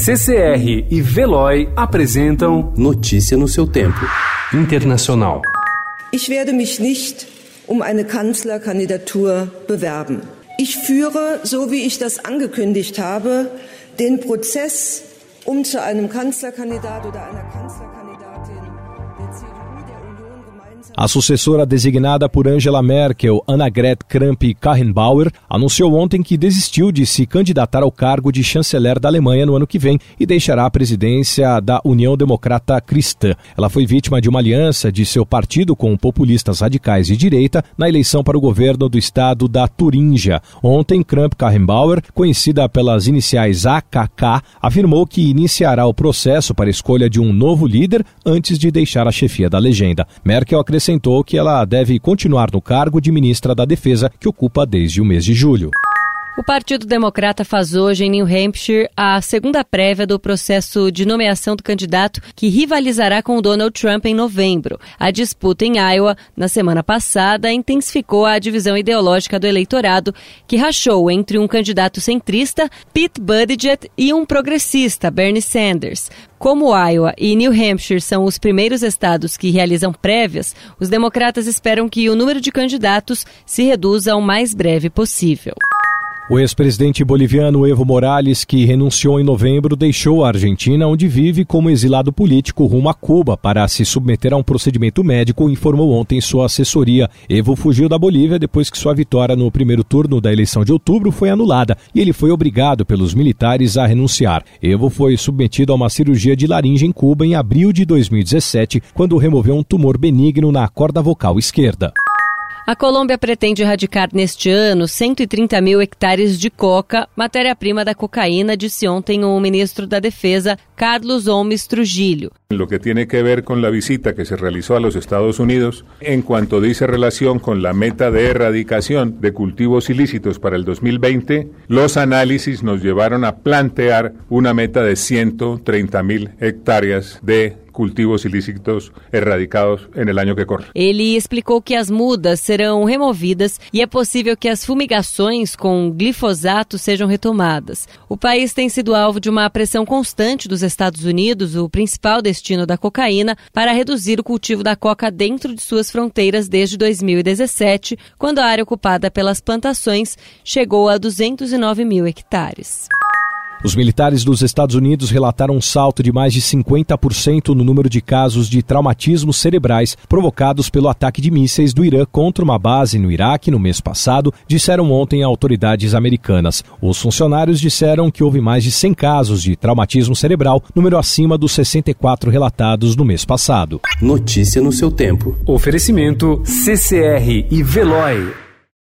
CCR e Veloy apresentam Notícia no seu tempo. Internacional. Ich werde mich nicht um eine Kanzlerkandidatur bewerben. Ich führe, so wie ich das angekündigt habe, den Prozess, um zu einem Kanzlerkandidat oder einer Kanzlerkandidatin der CDU. A sucessora designada por Angela Merkel, Annegret Kramp-Karrenbauer, anunciou ontem que desistiu de se candidatar ao cargo de chanceler da Alemanha no ano que vem e deixará a presidência da União Democrata Cristã. Ela foi vítima de uma aliança de seu partido com populistas radicais de direita na eleição para o governo do estado da Turíngia. Ontem, Kramp-Karrenbauer, conhecida pelas iniciais AKK, afirmou que iniciará o processo para a escolha de um novo líder antes de deixar a chefia da legenda. Merkel acrescentou que ela deve continuar no cargo de ministra da Defesa, que ocupa desde o mês de julho. O Partido Democrata faz hoje em New Hampshire a segunda prévia do processo de nomeação do candidato que rivalizará com Donald Trump em novembro. A disputa em Iowa, na semana passada, intensificou a divisão ideológica do eleitorado, que rachou entre um candidato centrista, Pete Buttigieg, e um progressista, Bernie Sanders. Como Iowa e New Hampshire são os primeiros estados que realizam prévias, os democratas esperam que o número de candidatos se reduza ao mais breve possível. O ex-presidente boliviano Evo Morales, que renunciou em novembro, deixou a Argentina, onde vive como exilado político, rumo a Cuba para se submeter a um procedimento médico, informou ontem sua assessoria. Evo fugiu da Bolívia depois que sua vitória no primeiro turno da eleição de outubro foi anulada e ele foi obrigado pelos militares a renunciar. Evo foi submetido a uma cirurgia de laringe em Cuba em abril de 2017, quando removeu um tumor benigno na corda vocal esquerda. A Colômbia pretende erradicar neste ano 130 mil hectares de coca, matéria-prima da cocaína, disse ontem o ministro da Defesa, Carlos Holmes Trujillo. Lo que tiene que ver con la visita que se realizó a los Estados Unidos, en cuanto dice relación con la meta de erradicación de cultivos ilícitos para el 2020, los análisis nos llevaron a plantear una meta de 130 mil hectáreas de cultivos ilícitos erradicados en el año que corre. Ele explicou que as mudas serão removidas e é possível que as fumigações com glifosato sejam retomadas. O país tem sido alvo de uma pressão constante dos Estados Unidos, o principal destino da cocaína, para reduzir o cultivo da coca dentro de suas fronteiras desde 2017, quando a área ocupada pelas plantações chegou a 209 mil hectares. Os militares dos Estados Unidos relataram um salto de mais de 50% no número de casos de traumatismos cerebrais provocados pelo ataque de mísseis do Irã contra uma base no Iraque no mês passado, disseram ontem autoridades americanas. Os funcionários disseram que houve mais de 100 casos de traumatismo cerebral, número acima dos 64 relatados no mês passado. Notícia no seu tempo. Oferecimento CCR e Veloy.